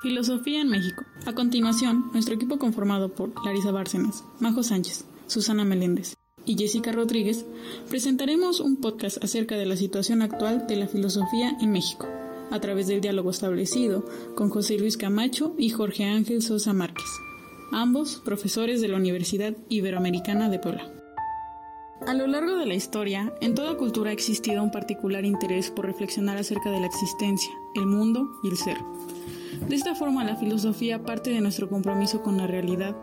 Filosofía en México. A continuación, nuestro equipo conformado por Larisa Bárcenas, Majo Sánchez, Susana Meléndez y Jessica Rodríguez presentaremos un podcast acerca de la situación actual de la filosofía en México, a través del diálogo establecido con José Luis Camacho y Jorge Ángel Sosa Márquez, ambos profesores de la Universidad Iberoamericana de Puebla. A lo largo de la historia, en toda cultura ha existido un particular interés por reflexionar acerca de la existencia, el mundo y el ser. De esta forma, la filosofía parte de nuestro compromiso con la realidad.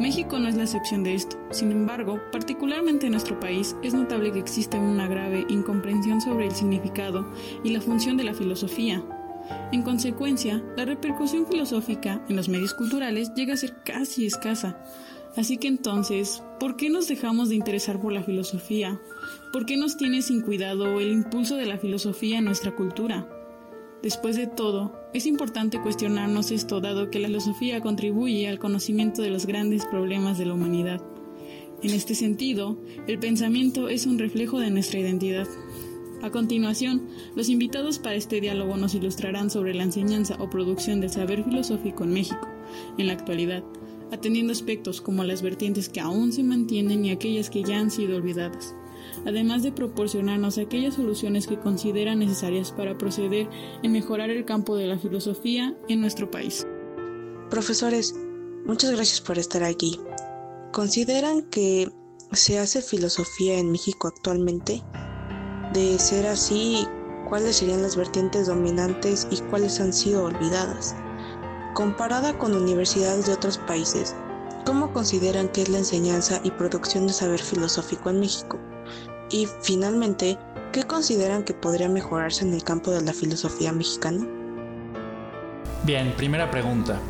México no es la excepción de esto. Sin embargo, particularmente en nuestro país, es notable que existe una grave incomprensión sobre el significado y la función de la filosofía. En consecuencia, la repercusión filosófica en los medios culturales llega a ser casi escasa. Así que entonces, ¿por qué nos dejamos de interesar por la filosofía? ¿Por qué nos tiene sin cuidado el impulso de la filosofía en nuestra cultura? Después de todo, es importante cuestionarnos esto dado que la filosofía contribuye al conocimiento de los grandes problemas de la humanidad. En este sentido, el pensamiento es un reflejo de nuestra identidad. A continuación, los invitados para este diálogo nos ilustrarán sobre la enseñanza o producción del saber filosófico en México, en la actualidad, atendiendo aspectos como las vertientes que aún se mantienen y aquellas que ya han sido olvidadas, además de proporcionarnos aquellas soluciones que consideran necesarias para proceder en mejorar el campo de la filosofía en nuestro país. Profesores, muchas gracias por estar aquí. ¿Consideran que se hace filosofía en México actualmente? De ser así, ¿cuáles serían las vertientes dominantes y cuáles han sido olvidadas? Comparada con universidades de otros países, ¿cómo consideran que es la enseñanza y producción de saber filosófico en México? Y finalmente, ¿qué consideran que podría mejorarse en el campo de la filosofía mexicana? Bien, primera pregunta.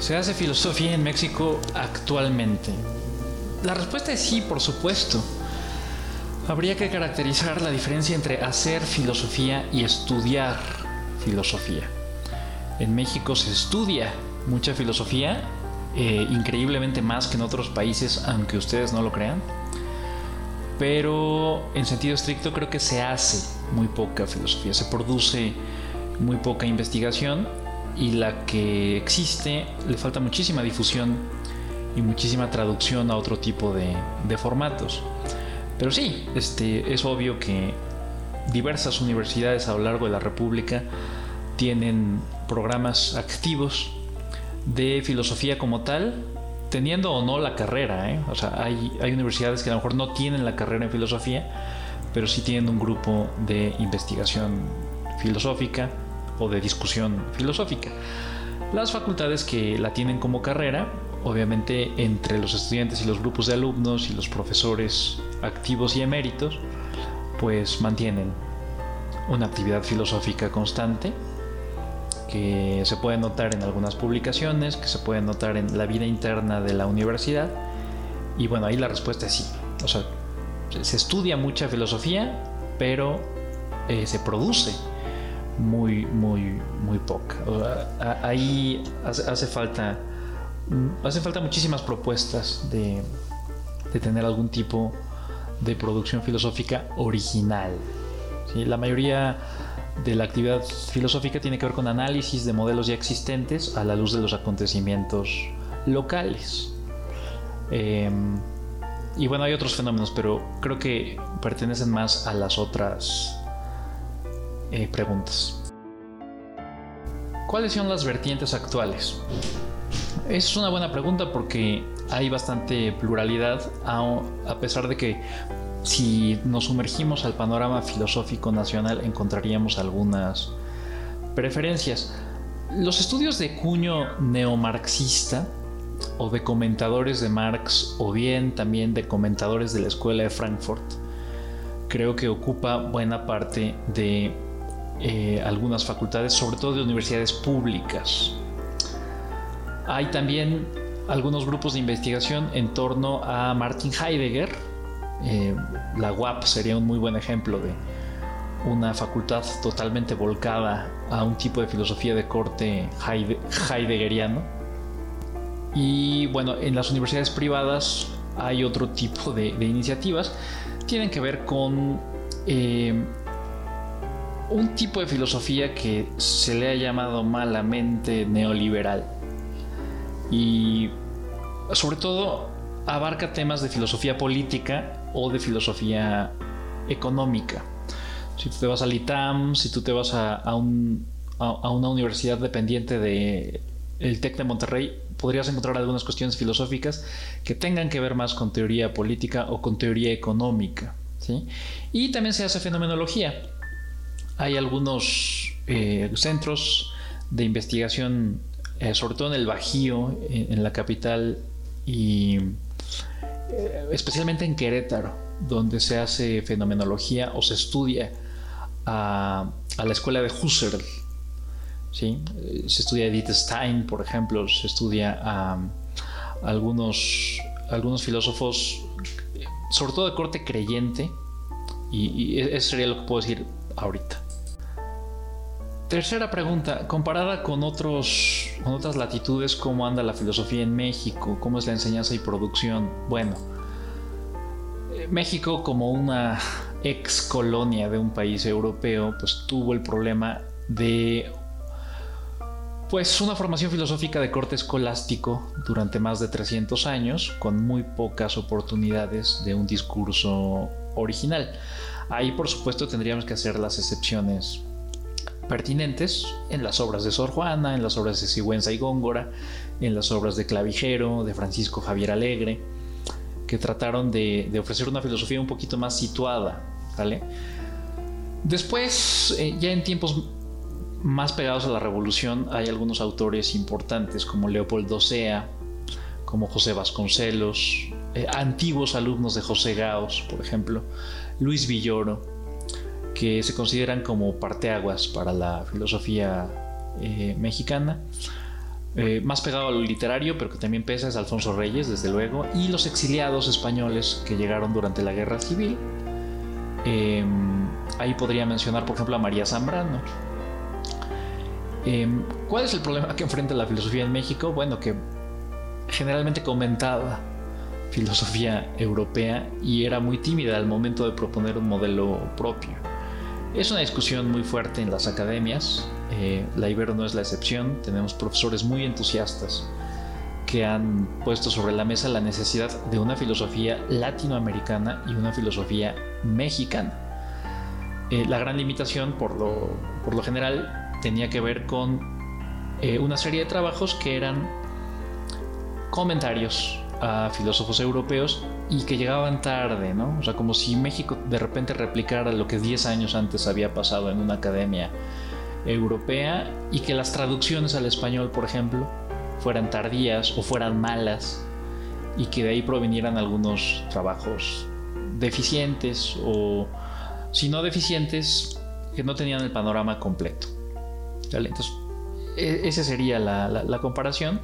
¿Se hace filosofía en México actualmente? La respuesta es sí, por supuesto. Habría que caracterizar la diferencia entre hacer filosofía y estudiar filosofía. En México se estudia mucha filosofía, eh, increíblemente más que en otros países, aunque ustedes no lo crean. Pero en sentido estricto creo que se hace muy poca filosofía, se produce muy poca investigación y la que existe le falta muchísima difusión y muchísima traducción a otro tipo de, formatos. Pero sí, este, es obvio que diversas universidades a lo largo de la República tienen programas activos de filosofía como tal, teniendo o no la carrera. ¿eh? O sea, hay, hay universidades que a lo mejor no tienen la carrera en filosofía, pero sí tienen un grupo de investigación filosófica o de discusión filosófica. Las facultades que la tienen como carrera, obviamente entre los estudiantes y los grupos de alumnos y los profesores activos y eméritos, pues mantienen una actividad filosófica constante que se puede notar en algunas publicaciones, que se puede notar en la vida interna de la universidad. Y bueno, ahí la respuesta es sí. O sea, se estudia mucha filosofía, pero eh, se produce muy, muy, muy poca. ahí hace, falta, hace falta muchísimas propuestas de, de tener algún tipo de producción filosófica original. La mayoría de la actividad filosófica tiene que ver con análisis de modelos ya existentes a la luz de los acontecimientos locales. Em, y bueno, hay otros fenómenos, pero creo que pertenecen más a las otras eh, preguntas. ¿Cuáles son las vertientes actuales? Es una buena pregunta porque hay bastante pluralidad, a pesar de que si nos sumergimos al panorama filosófico nacional encontraríamos algunas preferencias. Los estudios de cuño neomarxista o de comentadores de Marx o bien también de comentadores de la Escuela de Frankfurt creo que ocupa buena parte de eh, algunas facultades, sobre todo de universidades públicas. Hay también algunos grupos de investigación en torno a Martin Heidegger, eh, la UAP sería un muy buen ejemplo de una facultad totalmente volcada a un tipo de filosofía de corte heideggeriano. Y bueno, en las universidades privadas hay otro tipo de, iniciativas. Tienen que ver con eh, un tipo de filosofía que se le ha llamado malamente neoliberal. Y sobre todo abarca temas de filosofía política o de filosofía económica. Si tú te vas al ITAM, si tú te vas a, una universidad dependiente del el TEC de Monterrey, podrías encontrar algunas cuestiones filosóficas que tengan que ver más con teoría política o con teoría económica. Y también se hace fenomenología. Hay algunos eh, centros de investigación, eh, sobre todo en el Bajío, en, la capital y especialmente en Querétaro, donde se hace fenomenología o se estudia a, la escuela de Husserl. ¿sí? Se estudia Edith Stein, por ejemplo, se estudia a, algunos, algunos filósofos, sobre todo de corte creyente, y, y eso sería lo que puedo decir ahorita. Tercera pregunta, comparada con, otros, con otras latitudes, ¿cómo anda la filosofía en México? ¿Cómo es la enseñanza y producción? Bueno, eh, México como una ex colonia de un país europeo, pues tuvo el problema de pues una formación filosófica de corte escolástico durante más de 300 años, con muy pocas oportunidades de un discurso original. Ahí por supuesto tendríamos que hacer las excepciones pertinentes en las obras de Sor Juana, en las obras de Sigüenza y Góngora, en las obras de Clavijero, de Francisco Javier Alegre, que trataron de, ofrecer una filosofía un poquito más situada. ¿vale? Después, eh, ya en tiempos más pegados a la revolución, hay algunos autores importantes como Leopoldo Sea, como José Vasconcelos, eh, antiguos alumnos de José Gaos, por ejemplo, Luis Villoro, que se consideran como parteaguas para la filosofía eh, mexicana. Eh, más pegado a lo literario, pero que también pesa, es Alfonso Reyes, desde luego, y los exiliados españoles que llegaron durante la Guerra Civil. Em, ahí podría mencionar, por ejemplo, a María Zambrano. Em, ¿Cuál es el problema que enfrenta la filosofía en México? Bueno, que generalmente comentaba filosofía europea y era muy tímida al momento de proponer un modelo propio. Es una discusión muy fuerte en las academias, eh, la Ibero no es la excepción, tenemos profesores muy entusiastas que han puesto sobre la mesa la necesidad de una filosofía latinoamericana y una filosofía mexicana. Eh, la gran limitación, por lo, general, tenía que ver con eh, una serie de trabajos que eran comentarios a filósofos europeos y que llegaban tarde, ¿no? O sea, como si México de repente replicara lo que 10 años antes había pasado en una academia europea y que las traducciones al español, por ejemplo, fueran tardías o fueran malas y que de ahí provinieran algunos trabajos deficientes o, si no deficientes, que no tenían el panorama completo. Entonces, e, esa sería la, la comparación.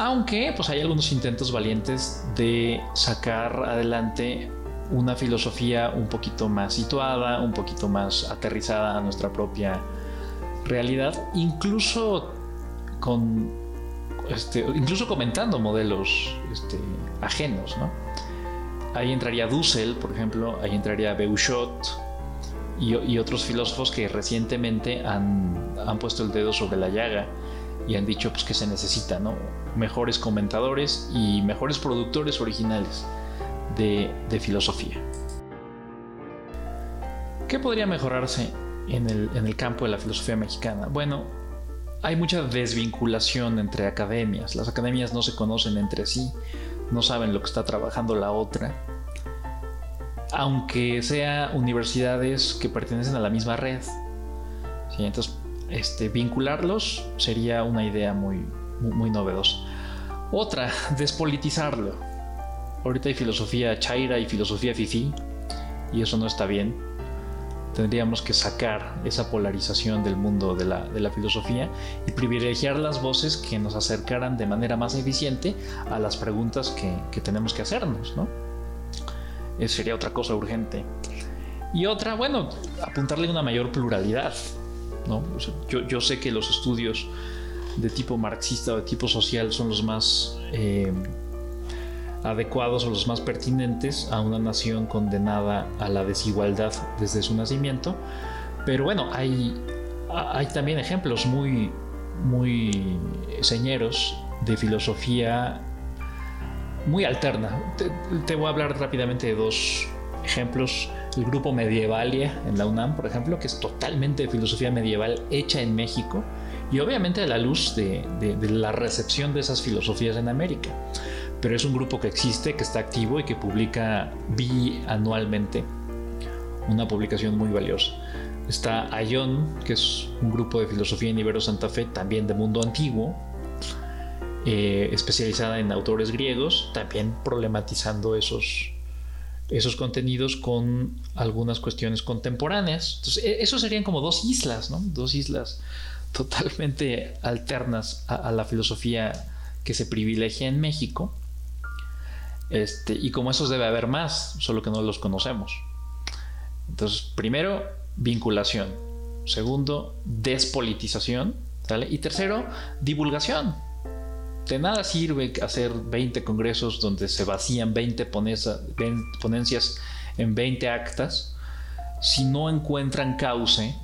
Aunque pues hay algunos intentos valientes de sacar adelante una filosofía un poquito más situada, un poquito más aterrizada a nuestra propia realidad, incluso con este, incluso comentando modelos este, ajenos, Ahí entraría Dussel, por ejemplo, ahí entraría Beuchot y, otros filósofos que recientemente han, han puesto el dedo sobre la llaga y han dicho pues, que se necesita, ¿no? Mejores comentadores y mejores productores originales de, filosofía. ¿Qué podría mejorarse en el, en el campo de la filosofía mexicana? Bueno, hay mucha desvinculación entre academias. Las academias no se conocen entre sí, no saben lo que está trabajando la otra. Aunque sea universidades que pertenecen a la misma red. Entonces, este, vincularlos sería una idea muy, muy, novedosa. Otra, despolitizarlo. Ahorita hay filosofía chaira y filosofía fifi, y eso no está bien. Tendríamos que sacar esa polarización del mundo de la, filosofía y privilegiar las voces que nos acercaran de manera más eficiente a las preguntas que, tenemos que hacernos, ¿no? Sería otra cosa urgente. Y otra, bueno, apuntarle una mayor pluralidad yo, sé que los estudios de tipo marxista o de tipo social son los más eh, adecuados o los más pertinentes a una nación condenada a la desigualdad desde su nacimiento, Pero bueno, hay, hay también ejemplos muy, muy señeros de filosofía muy alterna. Te, voy a hablar rápidamente de dos ejemplos. El grupo Medievalia en la UNAM, por ejemplo, que es totalmente de filosofía medieval hecha en México y obviamente a la luz de, la recepción de esas filosofías en América. Pero es un grupo que existe, que está activo y que publica bianualmente una publicación muy valiosa. Está Ayón, que es un grupo de filosofía en Ibero Santa Fe, también de mundo antiguo, eh, especializada en autores griegos, también problematizando esos, esos contenidos con algunas cuestiones contemporáneas. Entonces, e, esos serían como dos islas, ¿no? Dos islas totalmente alternas a, la filosofía que se privilegia en México. Este, y como esos debe haber más, solo que no los conocemos. Entonces, primero, vinculación. Segundo, despolitización. Y tercero, divulgación de nada sirve hacer 20 congresos donde se vacían 20 ponencias en 20 actas si no encuentran cauce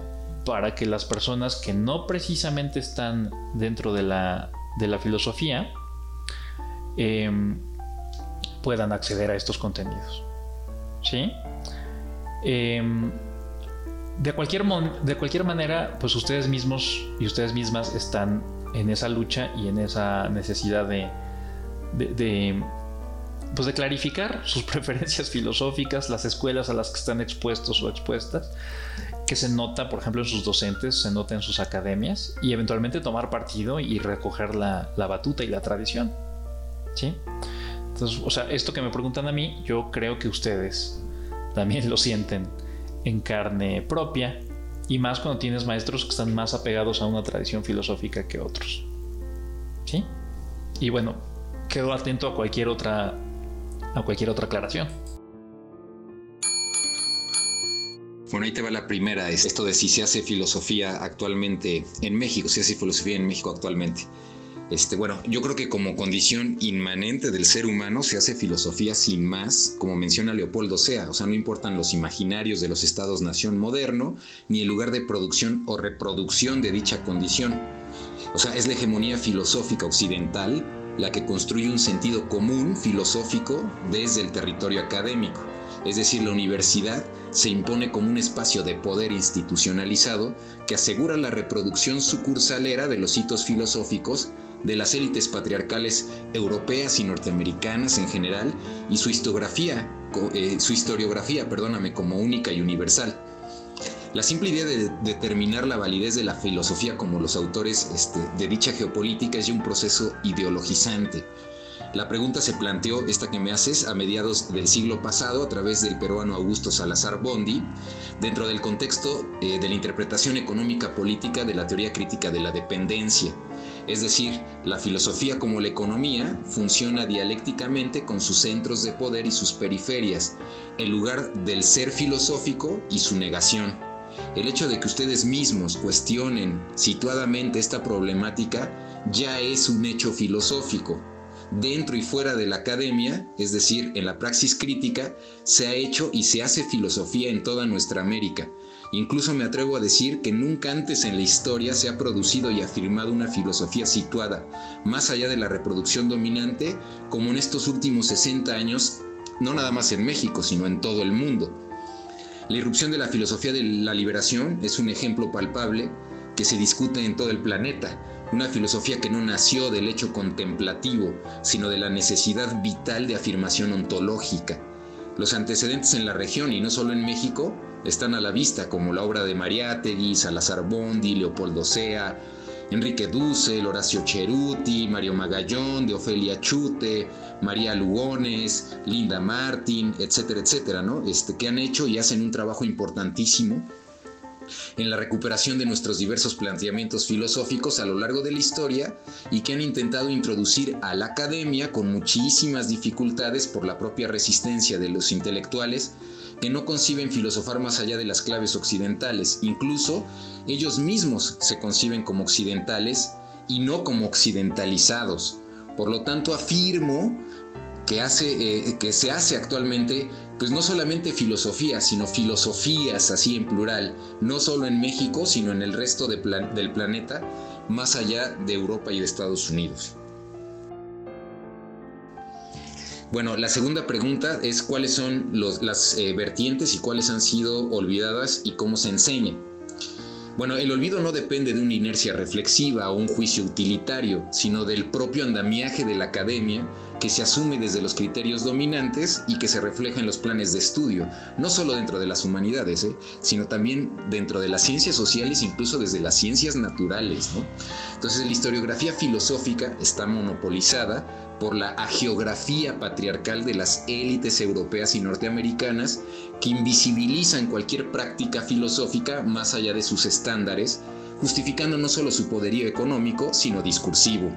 para que las personas que no precisamente están dentro de la, filosofía em, puedan acceder a estos contenidos. ¿Sí? Em, de, cualquier de cualquier manera, pues ustedes mismos y ustedes mismas están en esa lucha y en esa necesidad de, pues de clarificar sus preferencias filosóficas, las escuelas a las que están expuestos o expuestas, que se nota, por ejemplo, en sus docentes, se nota en sus academias, y eventualmente tomar partido y recoger la, la batuta y la tradición. ¿Sí? Entonces, o sea, esto que me preguntan a mí, yo creo que ustedes también lo sienten en carne propia y más cuando tienes maestros que están más apegados a una tradición filosófica que otros. ¿Sí? Y bueno, quedo atento a cualquier otra a cualquier otra aclaración. Bueno, ahí te va la primera, es esto de si se hace filosofía actualmente en México, si se hace filosofía en México actualmente. Este, bueno, yo creo que como condición inmanente del ser humano se hace filosofía sin más, como menciona Leopoldo Sea, o sea, no importan los imaginarios de los estados-nación moderno, ni el lugar de producción o reproducción de dicha condición. O sea, es la hegemonía filosófica occidental la que construye un sentido común filosófico desde el territorio académico. Es decir, la universidad se impone como un espacio de poder institucionalizado que asegura la reproducción sucursalera de los hitos filosóficos de las élites patriarcales europeas y norteamericanas en general y su historiografía, eh, su historiografía, perdóname, como única y universal. La simple idea de determinar la validez de la filosofía como los autores este, de dicha geopolítica es ya un proceso ideologizante. La pregunta se planteó, esta que me haces, a mediados del siglo pasado a través del peruano Augusto Salazar Bondi, dentro del contexto eh, de la interpretación económica política de la teoría crítica de la dependencia. Es decir, la filosofía como la economía funciona dialécticamente con sus centros de poder y sus periferias, en lugar del ser filosófico y su negación. El hecho de que ustedes mismos cuestionen situadamente esta problemática ya es un hecho filosófico. Dentro y fuera de la academia, es decir, en la praxis crítica, se ha hecho y se hace filosofía en toda nuestra América, Incluso me atrevo a decir que nunca antes en la historia se ha producido y afirmado una filosofía situada más allá de la reproducción dominante como en estos últimos 60 años, no nada más en México, sino en todo el mundo. La irrupción de la filosofía de la liberación es un ejemplo palpable que se discute en todo el planeta, una filosofía que no nació del hecho contemplativo, sino de la necesidad vital de afirmación ontológica. Los antecedentes en la región, y no solo en México, están a la vista, como la obra de Mariátegui, Salazar Bondi, Leopoldo Sea, Enrique Dussel, Horacio Cheruti, Mario Magallón, de Ofelia Chute, María Lugones, Linda Martín, etcétera, etcétera, ¿no? Este, que han hecho y hacen un trabajo importantísimo en la recuperación de nuestros diversos planteamientos filosóficos a lo largo de la historia y que han intentado introducir a la academia con muchísimas dificultades por la propia resistencia de los intelectuales que no conciben filosofar más allá de las claves occidentales. Incluso ellos mismos se conciben como occidentales y no como occidentalizados. Por lo tanto, afirmo que, hace, eh, que se hace actualmente, pues no solamente filosofía, sino filosofías así en plural, no solo en México, sino en el resto del planeta, más allá de Europa y de Estados Unidos. Bueno, la segunda pregunta es cuáles son las eh, vertientes y cuáles han sido olvidadas y cómo se enseña. Bueno, el olvido no depende de una inercia reflexiva o un juicio utilitario, sino del propio andamiaje de la academia que se asume desde los criterios dominantes y que se refleja en los planes de estudio, no solo dentro de las humanidades, ¿eh? sino también dentro de las ciencias sociales, incluso desde las ciencias naturales. Entonces la historiografía filosófica está monopolizada por la agiografía patriarcal de las élites europeas y norteamericanas que invisibilizan cualquier práctica filosófica más allá de sus estándares, justificando no solo su poderío económico, sino discursivo.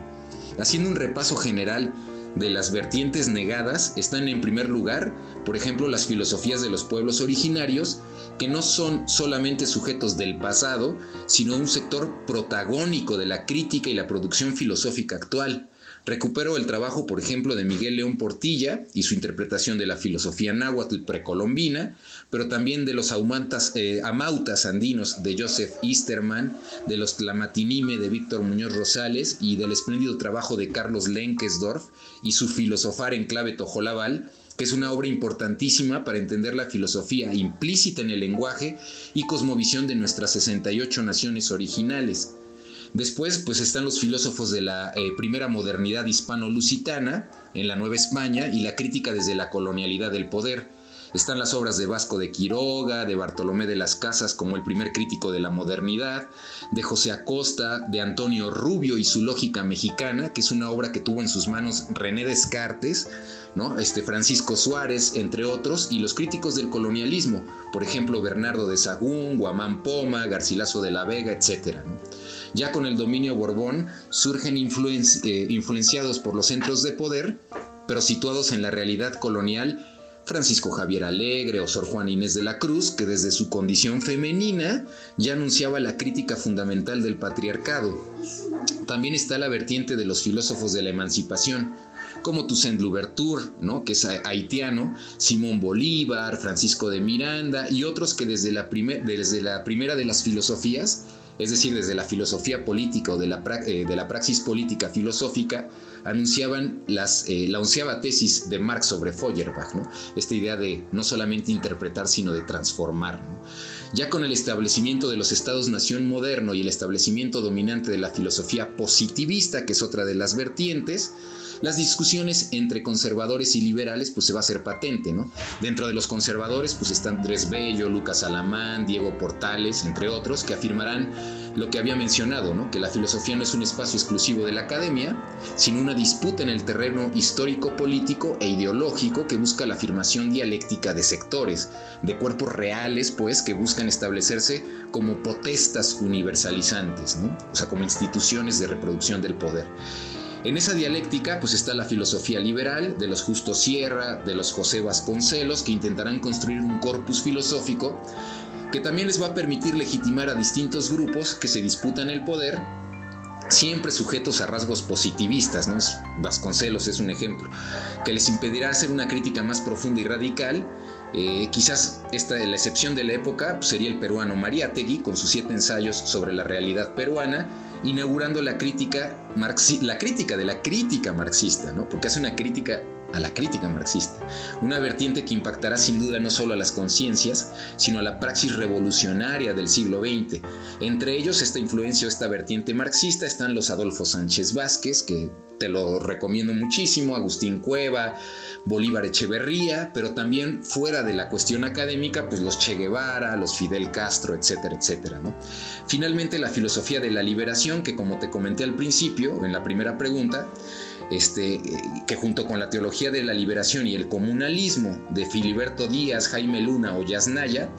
Haciendo un repaso general de las vertientes negadas están en primer lugar, por ejemplo, las filosofías de los pueblos originarios, que no son solamente sujetos del pasado, sino un sector protagónico de la crítica y la producción filosófica actual. Recupero el trabajo, por ejemplo, de Miguel León Portilla y su interpretación de la filosofía náhuatl precolombina, pero también de los eh, amautas andinos de Joseph Easterman, de los Tlamatinime de Víctor Muñoz Rosales y del espléndido trabajo de Carlos Lenkesdorf y su filosofar en clave tojolabal, que es una obra importantísima para entender la filosofía implícita en el lenguaje y cosmovisión de nuestras 68 naciones originales. Después, pues están los filósofos de la eh, primera modernidad hispano-lusitana en la Nueva España y la crítica desde la colonialidad del poder. Están las obras de Vasco de Quiroga, de Bartolomé de las Casas como el primer crítico de la modernidad, de José Acosta, de Antonio Rubio y su lógica mexicana, que es una obra que tuvo en sus manos René Descartes, ¿no? este Francisco Suárez, entre otros, y los críticos del colonialismo, por ejemplo Bernardo de Sagún, Guamán Poma, Garcilaso de la Vega, etc. Ya con el dominio Borbón surgen eh, influenciados por los centros de poder, pero situados en la realidad colonial, Francisco Javier Alegre o Sor Juan Inés de la Cruz, que desde su condición femenina ya anunciaba la crítica fundamental del patriarcado. También está la vertiente de los filósofos de la emancipación, como Toussaint Louverture, ¿no? que es haitiano, Simón Bolívar, Francisco de Miranda y otros que desde la, desde la primera de las filosofías es decir, desde la filosofía política o de la, eh, de la praxis política filosófica, anunciaban las, eh, la onceava tesis de Marx sobre Feuerbach, ¿no? esta idea de no solamente interpretar, sino de transformar. Ya con el establecimiento de los estados-nación moderno y el establecimiento dominante de la filosofía positivista, que es otra de las vertientes, las discusiones entre conservadores y liberales pues se va a hacer patente, ¿no? Dentro de los conservadores pues están Andrés Bello, Lucas Alamán, Diego Portales, entre otros, que afirmarán lo que había mencionado, ¿no? Que la filosofía no es un espacio exclusivo de la academia, sino una disputa en el terreno histórico, político e ideológico que busca la afirmación dialéctica de sectores, de cuerpos reales, pues, que buscan establecerse como potestas universalizantes, ¿no? O sea, como instituciones de reproducción del poder. En esa dialéctica pues está la filosofía liberal de los Justo Sierra, de los José Vasconcelos, que intentarán construir un corpus filosófico que también les va a permitir legitimar a distintos grupos que se disputan el poder, siempre sujetos a rasgos positivistas, ¿no? Vasconcelos es un ejemplo, que les impedirá hacer una crítica más profunda y radical. Eh, quizás esta, la excepción de la época pues, sería el peruano Mariátegui con sus siete ensayos sobre la realidad peruana, inaugurando la crítica, la crítica de la crítica marxista, ¿no? porque hace una crítica a la crítica marxista, una vertiente que impactará sin duda no solo a las conciencias, sino a la praxis revolucionaria del siglo XX. Entre ellos, esta influencia o esta vertiente marxista están los Adolfo Sánchez Vázquez, que te lo recomiendo muchísimo, Agustín Cueva, Bolívar Echeverría, pero también fuera de la cuestión académica, pues los Che Guevara, los Fidel Castro, etcétera, etcétera. ¿no? Finalmente, la filosofía de la liberación, que como te comenté al principio, en la primera pregunta, este, que junto con la teología de la liberación y el comunalismo de Filiberto Díaz, Jaime Luna o Yasnaya,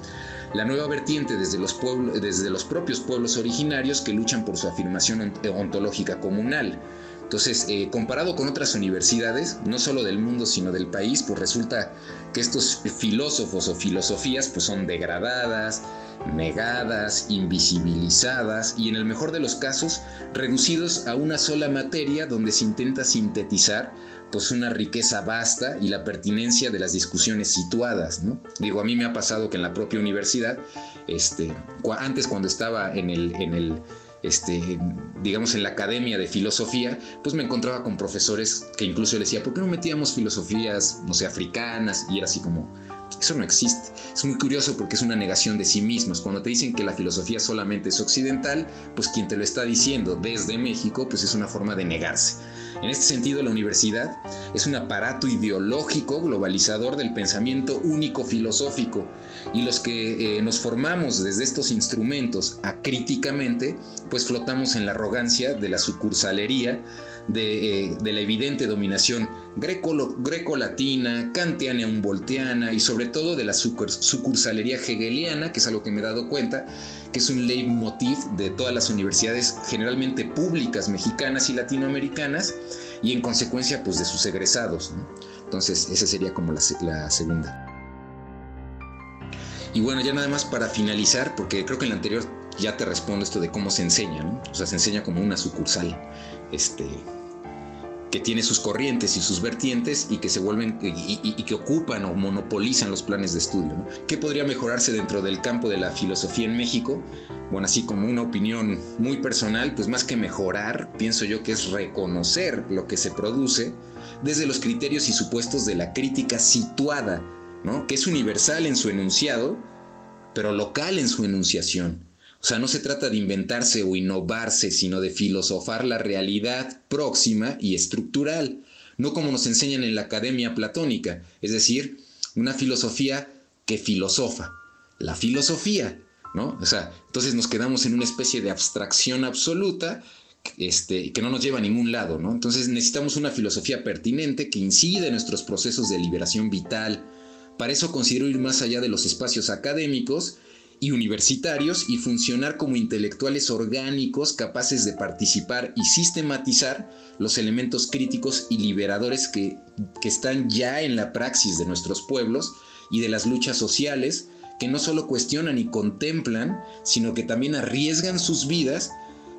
la nueva vertiente desde los, desde los propios pueblos originarios que luchan por su afirmación ontológica comunal. Entonces, eh, comparado con otras universidades, no solo del mundo, sino del país, pues resulta que estos filósofos o filosofías pues son degradadas, negadas, invisibilizadas y en el mejor de los casos reducidos a una sola materia donde se intenta sintetizar pues una riqueza vasta y la pertinencia de las discusiones situadas, ¿no? Digo, a mí me ha pasado que en la propia universidad, este, antes cuando estaba en el, en el este, digamos, en la academia de filosofía, pues me encontraba con profesores que incluso le decía, ¿por qué no metíamos filosofías, no sé, africanas? Y era así como, eso no existe. Es muy curioso porque es una negación de sí mismos. Cuando te dicen que la filosofía solamente es occidental, pues quien te lo está diciendo desde México, pues es una forma de negarse. En este sentido, la universidad es un aparato ideológico globalizador del pensamiento único filosófico y los que eh, nos formamos desde estos instrumentos acríticamente, pues flotamos en la arrogancia de la sucursalería, de, eh, la evidente dominación greco-latina, kantiana humboldtiana y sobre todo de la sucursalería hegeliana, que es algo que me he dado cuenta, que es un leitmotiv de todas las universidades generalmente públicas mexicanas y latinoamericanas y en consecuencia pues de sus egresados. Entonces esa sería como la, la segunda. Y bueno, ya nada más para finalizar, porque creo que en la anterior ya te respondo esto de cómo se enseña, ¿no? O sea, se enseña como una sucursal, este, que tiene sus corrientes y sus vertientes y que se vuelven y, que ocupan o monopolizan los planes de estudio. ¿no? ¿Qué podría mejorarse dentro del campo de la filosofía en México? Bueno, así como una opinión muy personal, pues más que mejorar, pienso yo que es reconocer lo que se produce desde los criterios y supuestos de la crítica situada que es universal en su enunciado, pero local en su enunciación. O sea, no se trata de inventarse o innovarse, sino de filosofar la realidad próxima y estructural, no como nos enseñan en la academia platónica, es decir, una filosofía que filosofa. La filosofía, ¿no? O sea, entonces nos quedamos en una especie de abstracción absoluta este, que no nos lleva a ningún lado, ¿no? Entonces necesitamos una filosofía pertinente que incide en nuestros procesos de liberación vital, para eso considero ir más allá de los espacios académicos y universitarios y funcionar como intelectuales orgánicos capaces de participar y sistematizar los elementos críticos y liberadores que, que están ya en la praxis de nuestros pueblos y de las luchas sociales que no solo cuestionan y contemplan, sino que también arriesgan sus vidas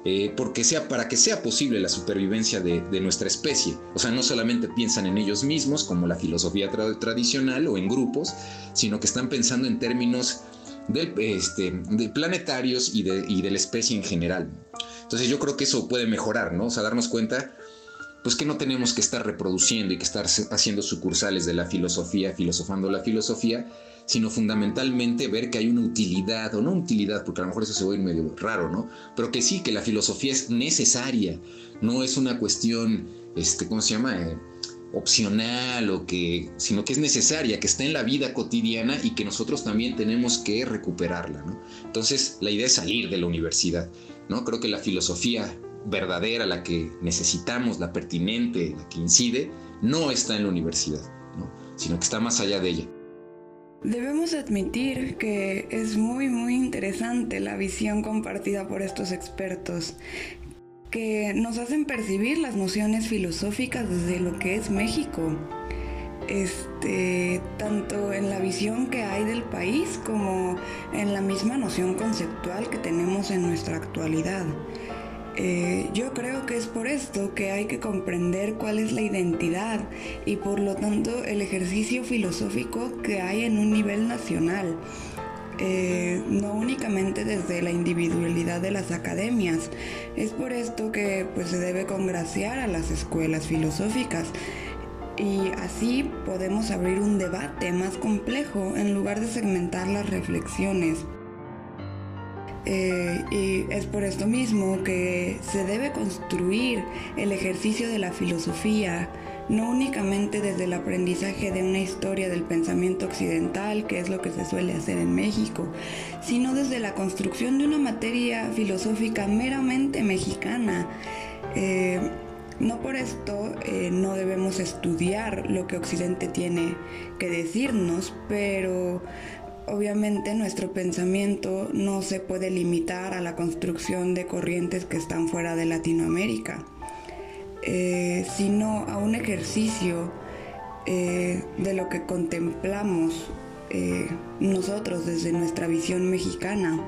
eh, porque sea, para que sea posible la supervivencia de, nuestra especie. O sea, no solamente piensan en ellos mismos, como la filosofía tradicional o en grupos, sino que están pensando en términos este, de, planetarios y de, y de la especie en general. Entonces yo creo que eso puede mejorar, ¿no? O sea, darnos cuenta pues que no tenemos que estar reproduciendo y que estar haciendo sucursales de la filosofía, filosofando la filosofía, sino fundamentalmente ver que hay una utilidad, o no utilidad, porque a lo mejor eso se ir medio raro, ¿no? Pero que sí, que la filosofía es necesaria, no es una cuestión, este, ¿cómo se llama? Eh, opcional o que, sino que es necesaria, que está en la vida cotidiana y que nosotros también tenemos que recuperarla, ¿no? Entonces, la idea es salir de la universidad, ¿no? Creo que la filosofía verdadera, la que necesitamos, la pertinente, la que incide, no está en la universidad, ¿no? sino que está más allá de ella. Debemos admitir que es muy muy interesante la visión compartida por estos expertos que nos hacen percibir las nociones filosóficas desde lo que es México. Este, tanto en la visión que hay del país como en la misma noción conceptual que tenemos en nuestra actualidad. Eh, yo creo que es por esto que hay que comprender cuál es la identidad y por lo tanto el ejercicio filosófico que hay en un nivel nacional. Eh, no únicamente desde la individualidad de las academias. Es por esto que pues, se debe congraciar a las escuelas filosóficas y así podemos abrir un debate más complejo en lugar de segmentar las reflexiones. Eh, y es por esto mismo que se debe construir el ejercicio de la filosofía, no únicamente desde el aprendizaje de una historia del pensamiento occidental, que es lo que se suele hacer en México, sino desde la construcción de una materia filosófica meramente mexicana. Eh, no por esto eh, no debemos estudiar lo que Occidente tiene que decirnos, pero Obviamente nuestro pensamiento no se puede limitar a la construcción de corrientes que están fuera de Latinoamérica. Eh, sino a un ejercicio eh, de lo que contemplamos eh, nosotros desde nuestra visión mexicana.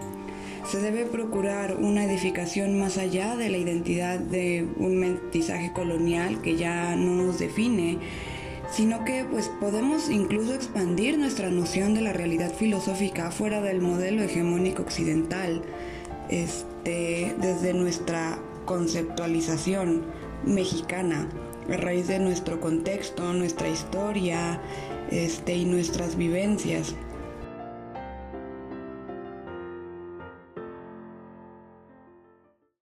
Se debe procurar una edificación más allá de la identidad de un mestizaje colonial que ya no nos define, sino que pues podemos incluso expandir nuestra noción de la realidad filosófica fuera del modelo hegemónico occidental, este, desde nuestra conceptualización mexicana, a raíz de nuestro contexto, nuestra historia este, y nuestras vivencias.